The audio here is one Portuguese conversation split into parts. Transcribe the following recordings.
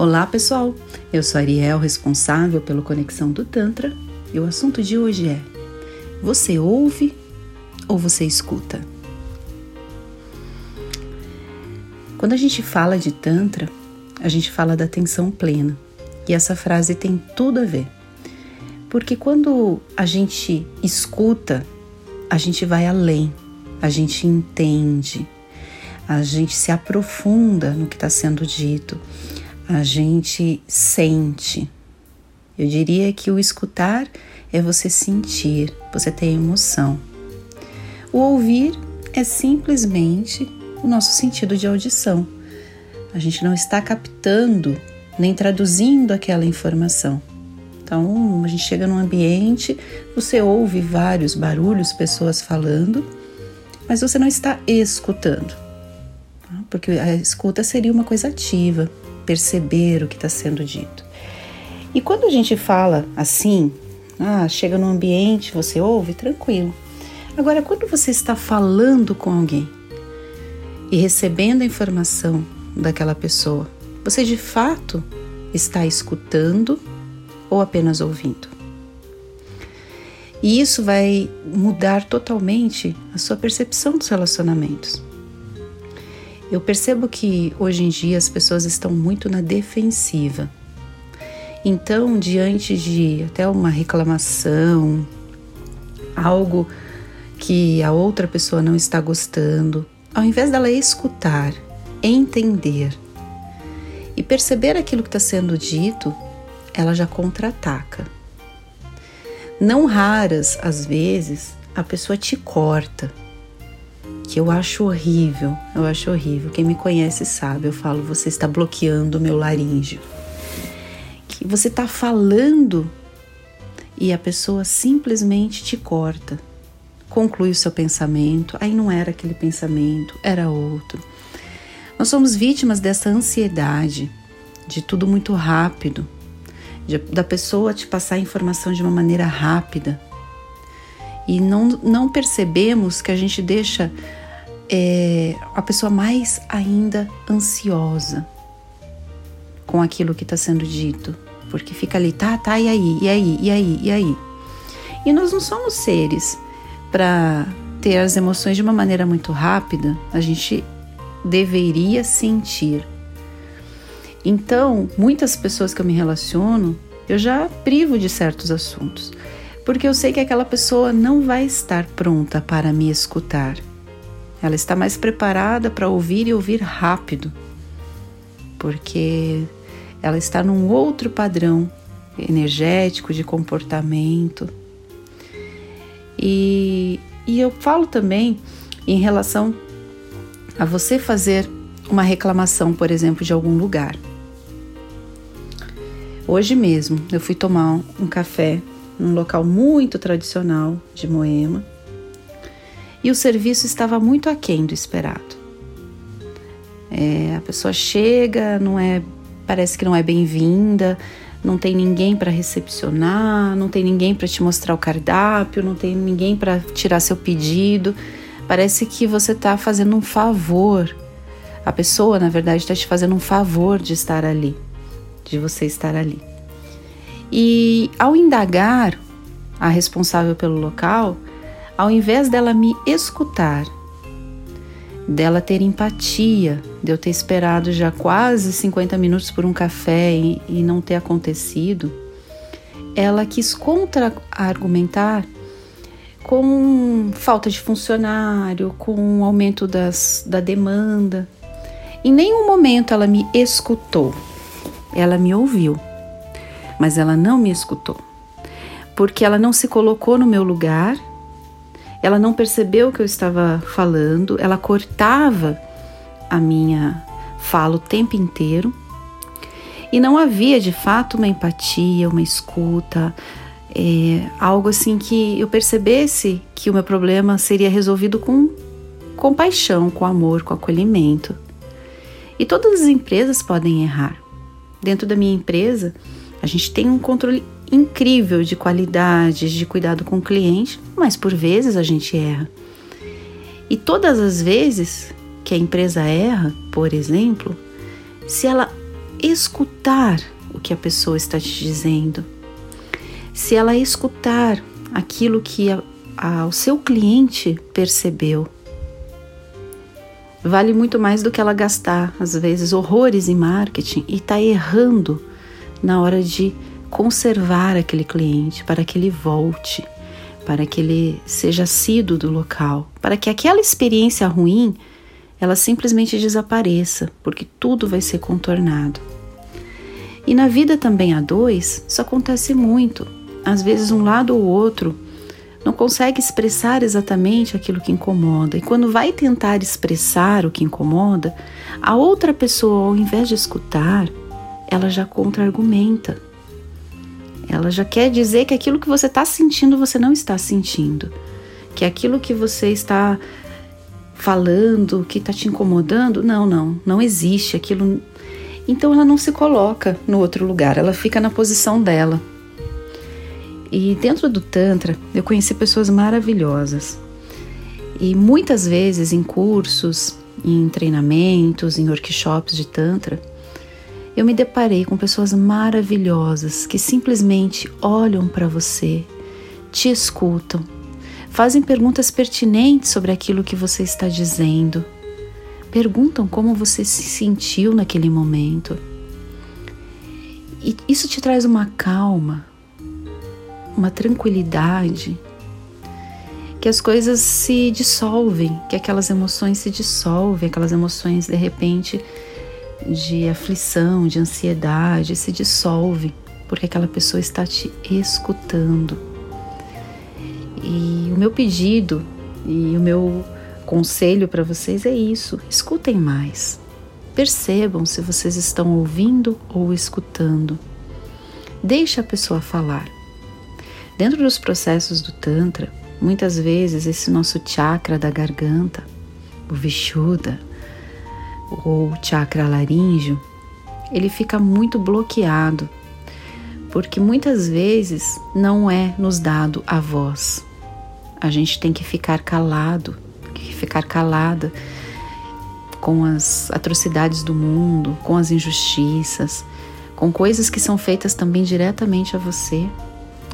Olá pessoal, eu sou Ariel, responsável pelo Conexão do Tantra, e o assunto de hoje é: você ouve ou você escuta? Quando a gente fala de Tantra, a gente fala da atenção plena, e essa frase tem tudo a ver. Porque quando a gente escuta, a gente vai além, a gente entende, a gente se aprofunda no que está sendo dito, a gente sente. Eu diria que o escutar é você sentir, você ter emoção. O ouvir é simplesmente o nosso sentido de audição. A gente não está captando nem traduzindo aquela informação. Então, a gente chega num ambiente, você ouve vários barulhos, pessoas falando, mas você não está escutando. Tá? Porque a escuta seria uma coisa ativa, perceber o que está sendo dito. E quando a gente fala assim, ah, chega no ambiente, você ouve, tranquilo. Agora, quando você está falando com alguém e recebendo a informação daquela pessoa, você de fato está escutando ou apenas ouvindo? E isso vai mudar totalmente a sua percepção dos relacionamentos. Eu percebo que hoje em dia as pessoas estão muito na defensiva. Então, diante de até uma reclamação, algo que a outra pessoa não está gostando, ao invés dela escutar, entender e perceber aquilo que está sendo dito, ela já contra-ataca. Não raras, às vezes, a pessoa te corta que eu acho horrível, eu acho horrível. Quem me conhece sabe, eu falo, você está bloqueando o meu laríngeo. Que você está falando e a pessoa simplesmente te corta. Conclui o seu pensamento, aí não era aquele pensamento, era outro. Nós somos vítimas dessa ansiedade, de tudo muito rápido, de, da pessoa te passar a informação de uma maneira rápida. E não, não percebemos que a gente deixa é a pessoa mais ainda ansiosa com aquilo que está sendo dito, porque fica ali, tá, tá, e aí, e aí, e aí, e aí. E nós não somos seres para ter as emoções de uma maneira muito rápida, a gente deveria sentir. Então, muitas pessoas que eu me relaciono, eu já privo de certos assuntos, porque eu sei que aquela pessoa não vai estar pronta para me escutar. Ela está mais preparada para ouvir e ouvir rápido, porque ela está num outro padrão energético de comportamento. E, e eu falo também em relação a você fazer uma reclamação, por exemplo, de algum lugar. Hoje mesmo eu fui tomar um café num local muito tradicional de Moema e o serviço estava muito aquém do esperado. É, a pessoa chega, não é, parece que não é bem-vinda, não tem ninguém para recepcionar, não tem ninguém para te mostrar o cardápio, não tem ninguém para tirar seu pedido. Parece que você está fazendo um favor. A pessoa, na verdade, está te fazendo um favor de estar ali, de você estar ali. E ao indagar a responsável pelo local, ao invés dela me escutar, dela ter empatia, de eu ter esperado já quase 50 minutos por um café e, e não ter acontecido, ela quis contra-argumentar com falta de funcionário, com aumento das, da demanda. Em nenhum momento ela me escutou, ela me ouviu, mas ela não me escutou, porque ela não se colocou no meu lugar ela não percebeu o que eu estava falando, ela cortava a minha fala o tempo inteiro e não havia de fato uma empatia, uma escuta, é, algo assim que eu percebesse que o meu problema seria resolvido com compaixão, com amor, com acolhimento. E todas as empresas podem errar. Dentro da minha empresa, a gente tem um controle incrível de qualidade, de cuidado com o cliente, mas por vezes a gente erra. E todas as vezes que a empresa erra, por exemplo, se ela escutar o que a pessoa está te dizendo, se ela escutar aquilo que a, a, o seu cliente percebeu, vale muito mais do que ela gastar, às vezes, horrores em marketing e está errando na hora de conservar aquele cliente para que ele volte, para que ele seja assíduo do local, para que aquela experiência ruim ela simplesmente desapareça, porque tudo vai ser contornado. E na vida também a dois, isso acontece muito. Às vezes um lado ou outro não consegue expressar exatamente aquilo que incomoda. E quando vai tentar expressar o que incomoda, a outra pessoa, ao invés de escutar, ela já contra-argumenta. Ela já quer dizer que aquilo que você está sentindo, você não está sentindo. Que aquilo que você está falando, que está te incomodando, não, não, não existe aquilo. Então ela não se coloca no outro lugar, ela fica na posição dela. E dentro do Tantra, eu conheci pessoas maravilhosas. E muitas vezes em cursos, em treinamentos, em workshops de Tantra, eu me deparei com pessoas maravilhosas que simplesmente olham para você, te escutam, fazem perguntas pertinentes sobre aquilo que você está dizendo, perguntam como você se sentiu naquele momento. E isso te traz uma calma, uma tranquilidade, que as coisas se dissolvem, que aquelas emoções se dissolvem, aquelas emoções de repente de aflição, de ansiedade se dissolvem, porque aquela pessoa está te escutando. E o meu pedido e o meu conselho para vocês é isso: escutem mais. Percebam se vocês estão ouvindo ou escutando. Deixe a pessoa falar. Dentro dos processos do Tantra, muitas vezes esse nosso chakra da garganta, o Vishuddha, ou chakra laríngeo, ele fica muito bloqueado, porque muitas vezes não é nos dado a voz. A gente tem que ficar calado, que ficar calada com as atrocidades do mundo, com as injustiças, com coisas que são feitas também diretamente a você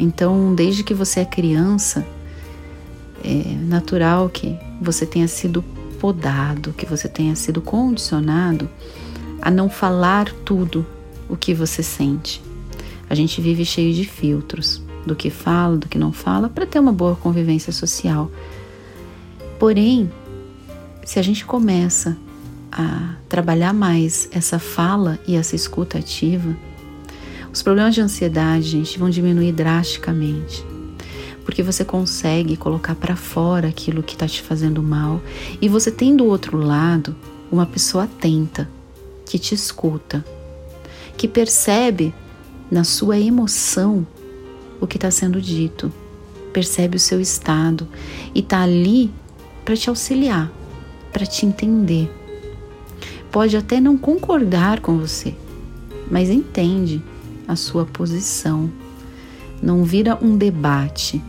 então, desde que você é criança, é natural que você tenha sido podado, que você tenha sido condicionado a não falar tudo o que você sente. A gente vive cheio de filtros do que fala, do que não fala, para ter uma boa convivência social. Porém, se a gente começa a trabalhar mais essa fala e essa escuta ativa, os problemas de ansiedade, gente, vão diminuir drasticamente. Porque você consegue colocar para fora aquilo que está te fazendo mal e você tem do outro lado uma pessoa atenta que te escuta, que percebe na sua emoção o que está sendo dito, percebe o seu estado e está ali para te auxiliar, para te entender. Pode até não concordar com você, mas entende a sua posição. Não vira um debate.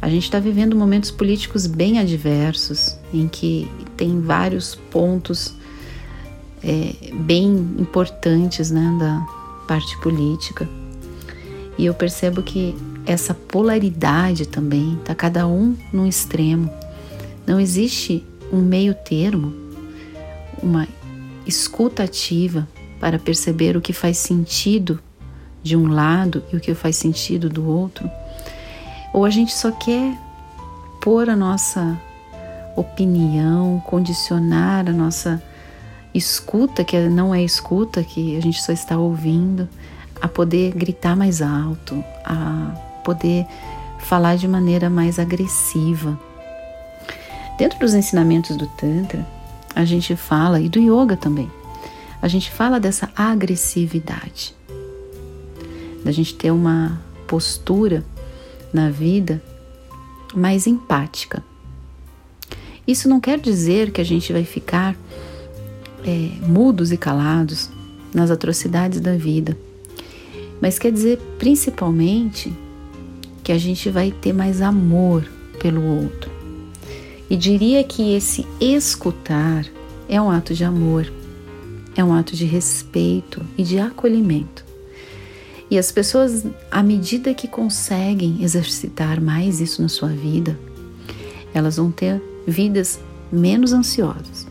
A gente está vivendo momentos políticos bem adversos, em que tem vários pontos é, bem importantes né, da parte política. E eu percebo que essa polaridade também está cada um num extremo. Não existe um meio termo, uma escuta ativa para perceber o que faz sentido de um lado e o que faz sentido do outro, ou a gente só quer pôr a nossa opinião, condicionar a nossa escuta, que não é escuta, que a gente só está ouvindo, a poder gritar mais alto, a poder falar de maneira mais agressiva. Dentro dos ensinamentos do Tantra, a gente fala, e do Yoga também, a gente fala dessa agressividade, da gente ter uma postura na vida mais empática. Isso não quer dizer que a gente vai ficar é, mudos e calados nas atrocidades da vida, mas quer dizer principalmente que a gente vai ter mais amor pelo outro. E diria que esse escutar é um ato de amor é um ato de respeito e de acolhimento. E as pessoas, à medida que conseguem exercitar mais isso na sua vida, elas vão ter vidas menos ansiosas.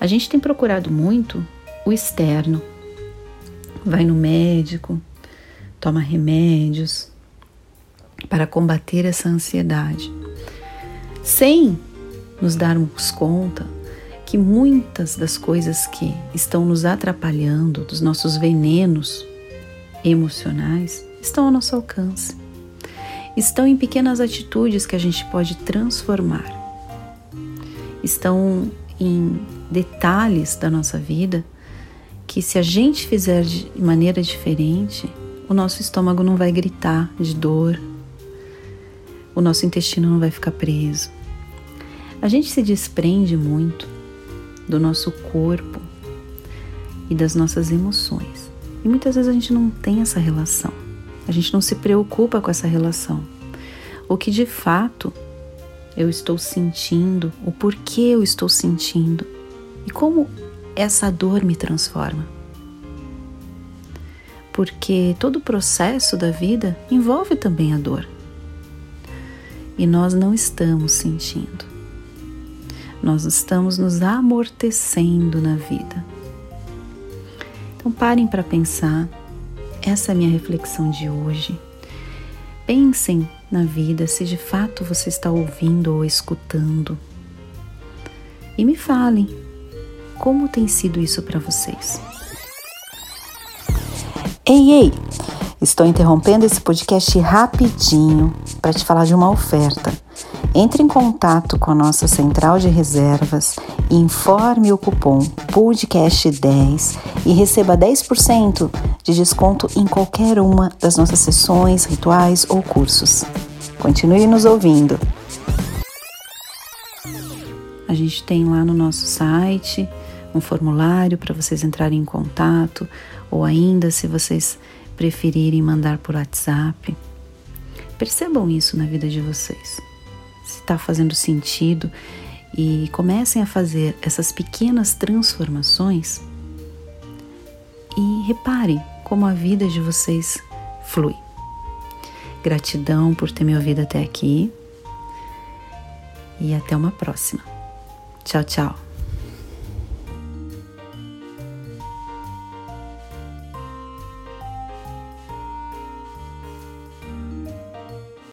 A gente tem procurado muito o externo. Vai no médico, toma remédios para combater essa ansiedade, sem nos darmos conta que muitas das coisas que estão nos atrapalhando, dos nossos venenos emocionais, estão ao nosso alcance. Estão em pequenas atitudes que a gente pode transformar. Estão em detalhes da nossa vida que, se a gente fizer de maneira diferente, o nosso estômago não vai gritar de dor, o nosso intestino não vai ficar preso. A gente se desprende muito do nosso corpo e das nossas emoções. E muitas vezes a gente não tem essa relação, a gente não se preocupa com essa relação. O que de fato eu estou sentindo, o porquê eu estou sentindo e como essa dor me transforma. Porque todo o processo da vida envolve também a dor. E nós não estamos sentindo nós estamos nos amortecendo na vida. Então parem para pensar, essa é a minha reflexão de hoje. Pensem na vida se de fato você está ouvindo ou escutando. E me falem como tem sido isso para vocês. Ei, ei! Estou interrompendo esse podcast rapidinho para te falar de uma oferta. Entre em contato com a nossa central de reservas, informe o cupom podcast10 e receba 10% de desconto em qualquer uma das nossas sessões, rituais ou cursos. Continue nos ouvindo. A gente tem lá no nosso site um formulário para vocês entrarem em contato ou ainda se vocês preferirem mandar por WhatsApp. Percebam isso na vida de vocês se está fazendo sentido e comecem a fazer essas pequenas transformações e reparem como a vida de vocês flui. Gratidão por ter me ouvido até aqui e até uma próxima. Tchau, tchau.